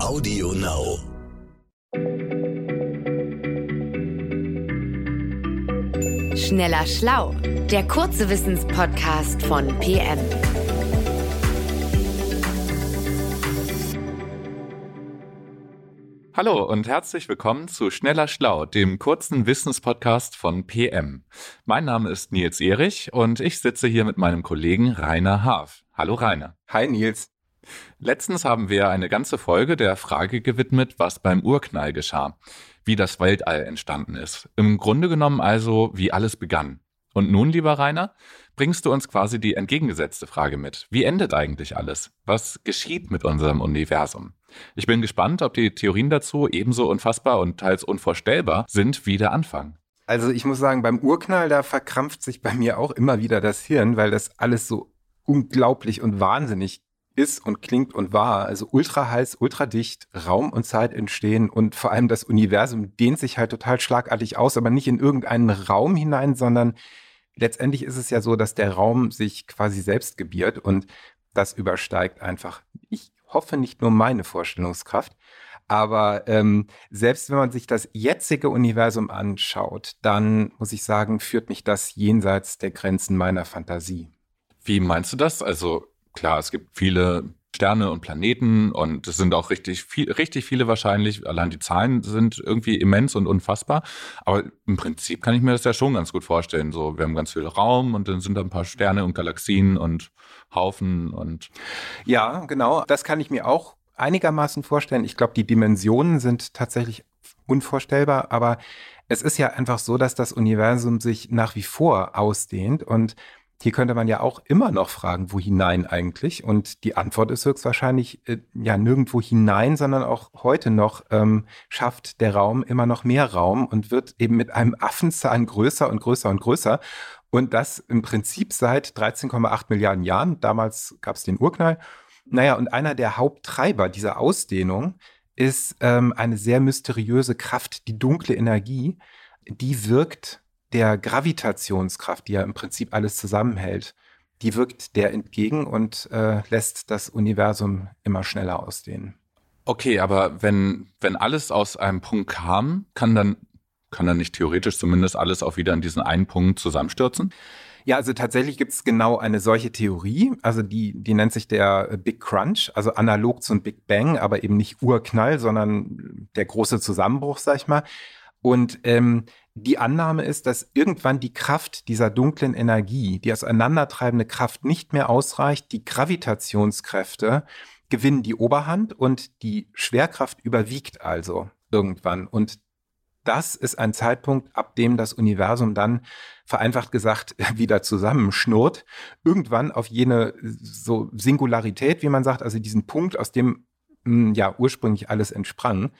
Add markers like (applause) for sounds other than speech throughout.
Audio Now. Schneller Schlau, der kurze Wissenspodcast von PM. Hallo und herzlich willkommen zu Schneller Schlau, dem kurzen Wissenspodcast von PM. Mein Name ist Nils Erich und ich sitze hier mit meinem Kollegen Rainer Haaf. Hallo Rainer. Hi Nils. Letztens haben wir eine ganze Folge der Frage gewidmet, was beim Urknall geschah, wie das Weltall entstanden ist. Im Grunde genommen also, wie alles begann. Und nun, lieber Rainer, bringst du uns quasi die entgegengesetzte Frage mit. Wie endet eigentlich alles? Was geschieht mit unserem Universum? Ich bin gespannt, ob die Theorien dazu ebenso unfassbar und teils unvorstellbar sind wie der Anfang. Also ich muss sagen, beim Urknall, da verkrampft sich bei mir auch immer wieder das Hirn, weil das alles so unglaublich und wahnsinnig ist und klingt und war. Also ultra heiß, ultra dicht, Raum und Zeit entstehen und vor allem das Universum dehnt sich halt total schlagartig aus, aber nicht in irgendeinen Raum hinein, sondern letztendlich ist es ja so, dass der Raum sich quasi selbst gebiert und das übersteigt einfach, ich hoffe nicht nur meine Vorstellungskraft, aber ähm, selbst wenn man sich das jetzige Universum anschaut, dann muss ich sagen, führt mich das jenseits der Grenzen meiner Fantasie. Wie meinst du das? Also klar, es gibt viele Sterne und Planeten und es sind auch richtig viel, richtig viele wahrscheinlich. Allein die Zahlen sind irgendwie immens und unfassbar. Aber im Prinzip kann ich mir das ja schon ganz gut vorstellen. So, wir haben ganz viel Raum und dann sind da ein paar Sterne und Galaxien und Haufen und. Ja, genau. Das kann ich mir auch einigermaßen vorstellen. Ich glaube, die Dimensionen sind tatsächlich unvorstellbar, aber es ist ja einfach so, dass das Universum sich nach wie vor ausdehnt und hier könnte man ja auch immer noch fragen, wo hinein eigentlich? Und die Antwort ist höchstwahrscheinlich äh, ja nirgendwo hinein, sondern auch heute noch ähm, schafft der Raum immer noch mehr Raum und wird eben mit einem Affenzahn größer und größer und größer. Und das im Prinzip seit 13,8 Milliarden Jahren. Damals gab es den Urknall. Naja, und einer der Haupttreiber dieser Ausdehnung ist ähm, eine sehr mysteriöse Kraft, die dunkle Energie. Die wirkt der Gravitationskraft, die ja im Prinzip alles zusammenhält, die wirkt der entgegen und äh, lässt das Universum immer schneller ausdehnen. Okay, aber wenn, wenn alles aus einem Punkt kam, kann dann, kann dann nicht theoretisch zumindest alles auch wieder in diesen einen Punkt zusammenstürzen? Ja, also tatsächlich gibt es genau eine solche Theorie. Also die, die nennt sich der Big Crunch, also analog zum Big Bang, aber eben nicht Urknall, sondern der große Zusammenbruch, sag ich mal. Und ähm, die Annahme ist, dass irgendwann die Kraft dieser dunklen Energie, die auseinandertreibende Kraft nicht mehr ausreicht, die Gravitationskräfte gewinnen die Oberhand und die Schwerkraft überwiegt also irgendwann. Und das ist ein Zeitpunkt, ab dem das Universum dann vereinfacht gesagt (laughs) wieder zusammenschnurrt. Irgendwann auf jene so Singularität, wie man sagt, also diesen Punkt, aus dem hm, ja ursprünglich alles entsprang.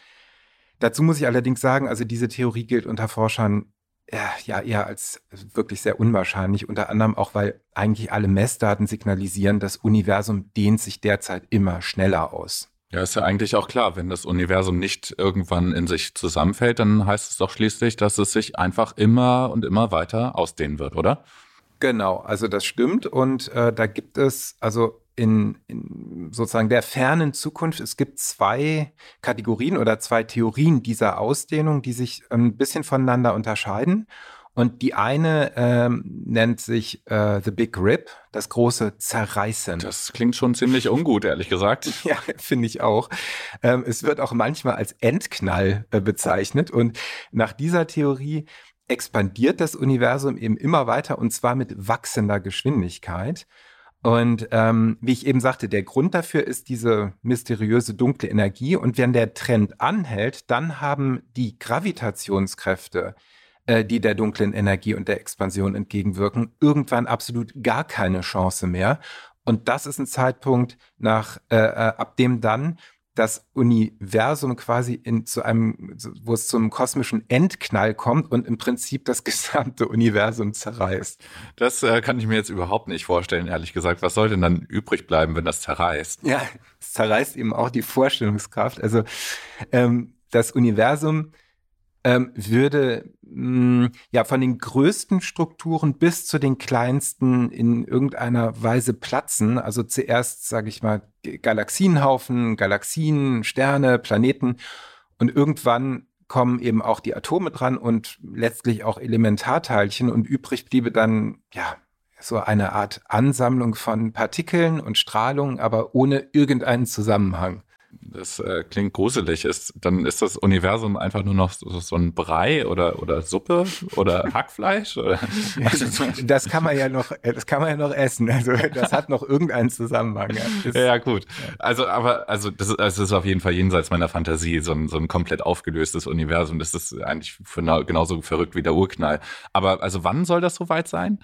Dazu muss ich allerdings sagen, also diese Theorie gilt unter Forschern ja eher als wirklich sehr unwahrscheinlich, unter anderem auch, weil eigentlich alle Messdaten signalisieren, das Universum dehnt sich derzeit immer schneller aus. Ja, ist ja eigentlich auch klar, wenn das Universum nicht irgendwann in sich zusammenfällt, dann heißt es doch schließlich, dass es sich einfach immer und immer weiter ausdehnen wird, oder? Genau, also das stimmt und äh, da gibt es also in, in sozusagen der fernen Zukunft, es gibt zwei Kategorien oder zwei Theorien dieser Ausdehnung, die sich ein bisschen voneinander unterscheiden. Und die eine ähm, nennt sich äh, The Big Rip, das große Zerreißen. Das klingt schon ziemlich ungut, ehrlich gesagt. (laughs) ja, finde ich auch. Ähm, es wird auch manchmal als Endknall äh, bezeichnet. Und nach dieser Theorie expandiert das Universum eben immer weiter und zwar mit wachsender Geschwindigkeit. Und ähm, wie ich eben sagte, der Grund dafür ist diese mysteriöse dunkle Energie. Und wenn der Trend anhält, dann haben die Gravitationskräfte, äh, die der dunklen Energie und der Expansion entgegenwirken, irgendwann absolut gar keine Chance mehr. Und das ist ein Zeitpunkt, nach, äh, äh ab dem dann das Universum quasi in, zu einem, wo es zum kosmischen Endknall kommt und im Prinzip das (laughs) gesamte Universum zerreißt. Das äh, kann ich mir jetzt überhaupt nicht vorstellen, ehrlich gesagt. Was soll denn dann übrig bleiben, wenn das zerreißt? Ja, es zerreißt eben auch die Vorstellungskraft. Also ähm, das Universum ähm, würde mh, hm, ja von den größten Strukturen bis zu den kleinsten in irgendeiner Weise platzen. Also zuerst, sage ich mal, Galaxienhaufen, Galaxien, Sterne, Planeten und irgendwann kommen eben auch die Atome dran und letztlich auch Elementarteilchen und übrig bliebe dann ja so eine Art Ansammlung von Partikeln und Strahlung, aber ohne irgendeinen Zusammenhang. Das äh, klingt gruselig. Ist, dann ist das Universum einfach nur noch so, so ein Brei oder, oder Suppe oder (laughs) Hackfleisch? Oder? (laughs) das kann man ja noch, das kann man ja noch essen. Also das hat noch irgendeinen Zusammenhang. Ja, ja gut. Also, aber also das, ist, das ist auf jeden Fall jenseits meiner Fantasie, so ein, so ein komplett aufgelöstes Universum. Das ist eigentlich genauso verrückt wie der Urknall. Aber also wann soll das soweit sein?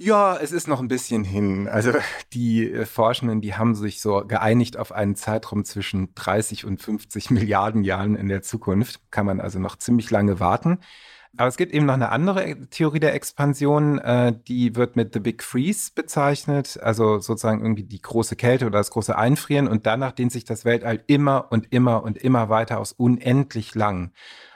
Ja, es ist noch ein bisschen hin. Also (laughs) die äh, Forschenden, die haben sich so geeinigt auf einen Zeitraum zwischen 30 und 50 (laughs) Milliarden Jahren in der Zukunft. Kann man also noch ziemlich lange warten. Aber es gibt eben noch eine andere Theorie der Expansion, äh, die wird mit The Big Freeze bezeichnet, also sozusagen irgendwie die große Kälte oder das große Einfrieren und danach dehnt sich das Weltall immer und immer und immer weiter aus, unendlich lang.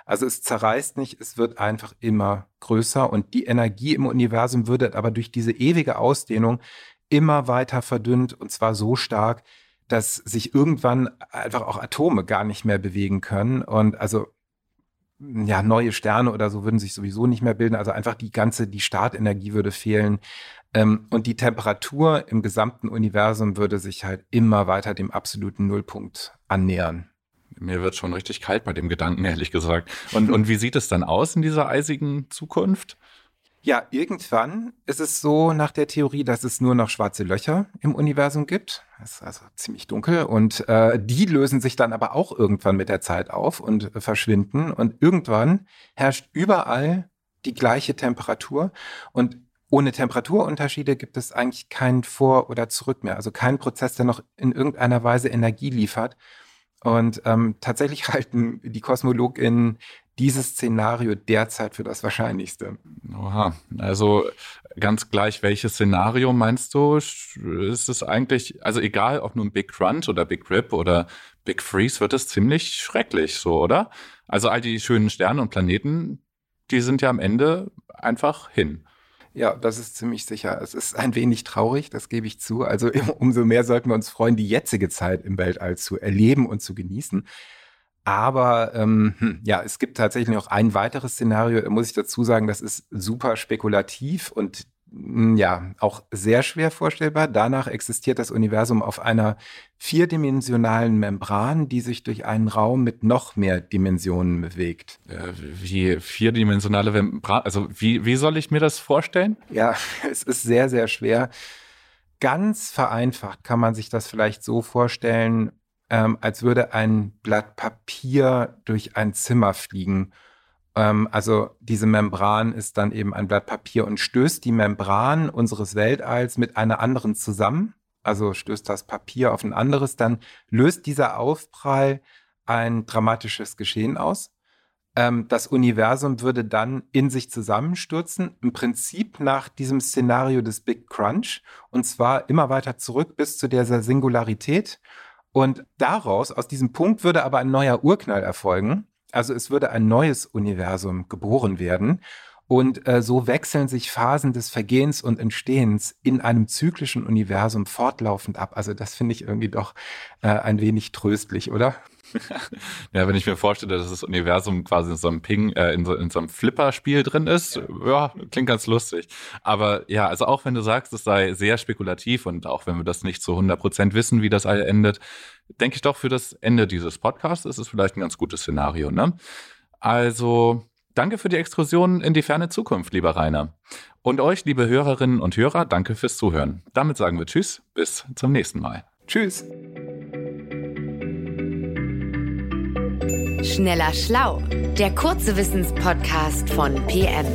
Also es zerreißt nicht, es wird einfach immer größer und die Energie im Universum würde aber durch diese ewige Ausdehnung immer weiter verdünnt und zwar so stark, dass sich irgendwann einfach auch Atome gar nicht mehr bewegen können und also ja, neue Sterne oder so würden sich sowieso nicht mehr bilden. Also einfach die ganze, die Startenergie würde fehlen. Ähm, und die Temperatur im gesamten Universum würde sich halt immer weiter dem absoluten Nullpunkt annähern. Mir wird schon richtig kalt bei dem Gedanken, ehrlich gesagt. Und, und wie sieht es dann aus in dieser eisigen Zukunft? Ja, irgendwann ist es so nach der Theorie, dass es nur noch schwarze Löcher im Universum gibt. Das ist also ziemlich dunkel. Und äh, die lösen sich dann aber auch irgendwann mit der Zeit auf und äh, verschwinden. Und irgendwann herrscht überall die gleiche Temperatur. Und ohne Temperaturunterschiede gibt es eigentlich kein Vor- oder Zurück mehr. Also kein Prozess, der noch in irgendeiner Weise Energie liefert. Und ähm, tatsächlich (laughs) halten die KosmologInnen dieses Szenario derzeit für das Wahrscheinlichste. Oha, also ganz gleich, welches Szenario meinst du? Ist es eigentlich, also egal, ob nun Big Crunch oder Big Rip oder Big Freeze, wird es ziemlich schrecklich so, oder? Also all die schönen Sterne und Planeten, die sind ja am Ende einfach hin. Ja, das ist ziemlich sicher. Es ist ein wenig traurig, das gebe ich zu. Also (laughs) umso mehr sollten wir uns freuen, die jetzige Zeit im Weltall zu erleben und zu genießen. Aber ähm, hm, ja, es gibt tatsächlich noch ein weiteres Szenario, muss ich dazu sagen, das ist super spekulativ und ja, auch sehr schwer vorstellbar. Danach existiert das Universum auf einer vierdimensionalen Membran, die sich durch einen Raum mit noch mehr Dimensionen bewegt. Äh, wie vierdimensionale Membran? Also wie, wie soll ich mir das vorstellen? Ja, (laughs) es ist sehr, sehr schwer. Ganz vereinfacht kann man sich das vielleicht so vorstellen, ähm, als würde ein Blatt Papier durch ein Zimmer fliegen also diese Membran ist dann eben ein Blatt Papier und stößt die Membran unseres Weltalls mit einer anderen zusammen. Also stößt das Papier auf ein anderes, dann löst dieser Aufprall ein dramatisches Geschehen aus. Ähm, das Universum würde dann in sich zusammenstürzen, im Prinzip nach diesem Szenario des Big Crunch, und zwar immer weiter zurück bis zu dieser Singularität. Und daraus, aus diesem Punkt würde aber ein neuer Urknall erfolgen. Also es würde ein neues Universum geboren werden. Und äh, so wechseln sich Phasen des Vergehens und Entstehens in einem zyklischen Universum fortlaufend ab. Also das finde ich irgendwie doch äh, ein wenig tröstlich, oder? (laughs) ja, wenn ich mir vorstelle, dass das Universum quasi in so einem Ping, äh, in, so, in so einem Flipper-Spiel drin ist, ja. ja, klingt ganz lustig. Aber ja, also auch wenn du sagst, es sei sehr spekulativ und auch wenn wir das nicht zu 100 Prozent wissen, wie das all endet, denke ich doch für das Ende dieses Podcasts ist es vielleicht ein ganz gutes Szenario, ne? Also, danke für die Exkursion in die ferne Zukunft, lieber Rainer. Und euch, liebe Hörerinnen und Hörer, danke fürs Zuhören. Damit sagen wir Tschüss, bis zum nächsten Mal. Tschüss. Schneller Schlau, der kurze Wissenspodcast von PM.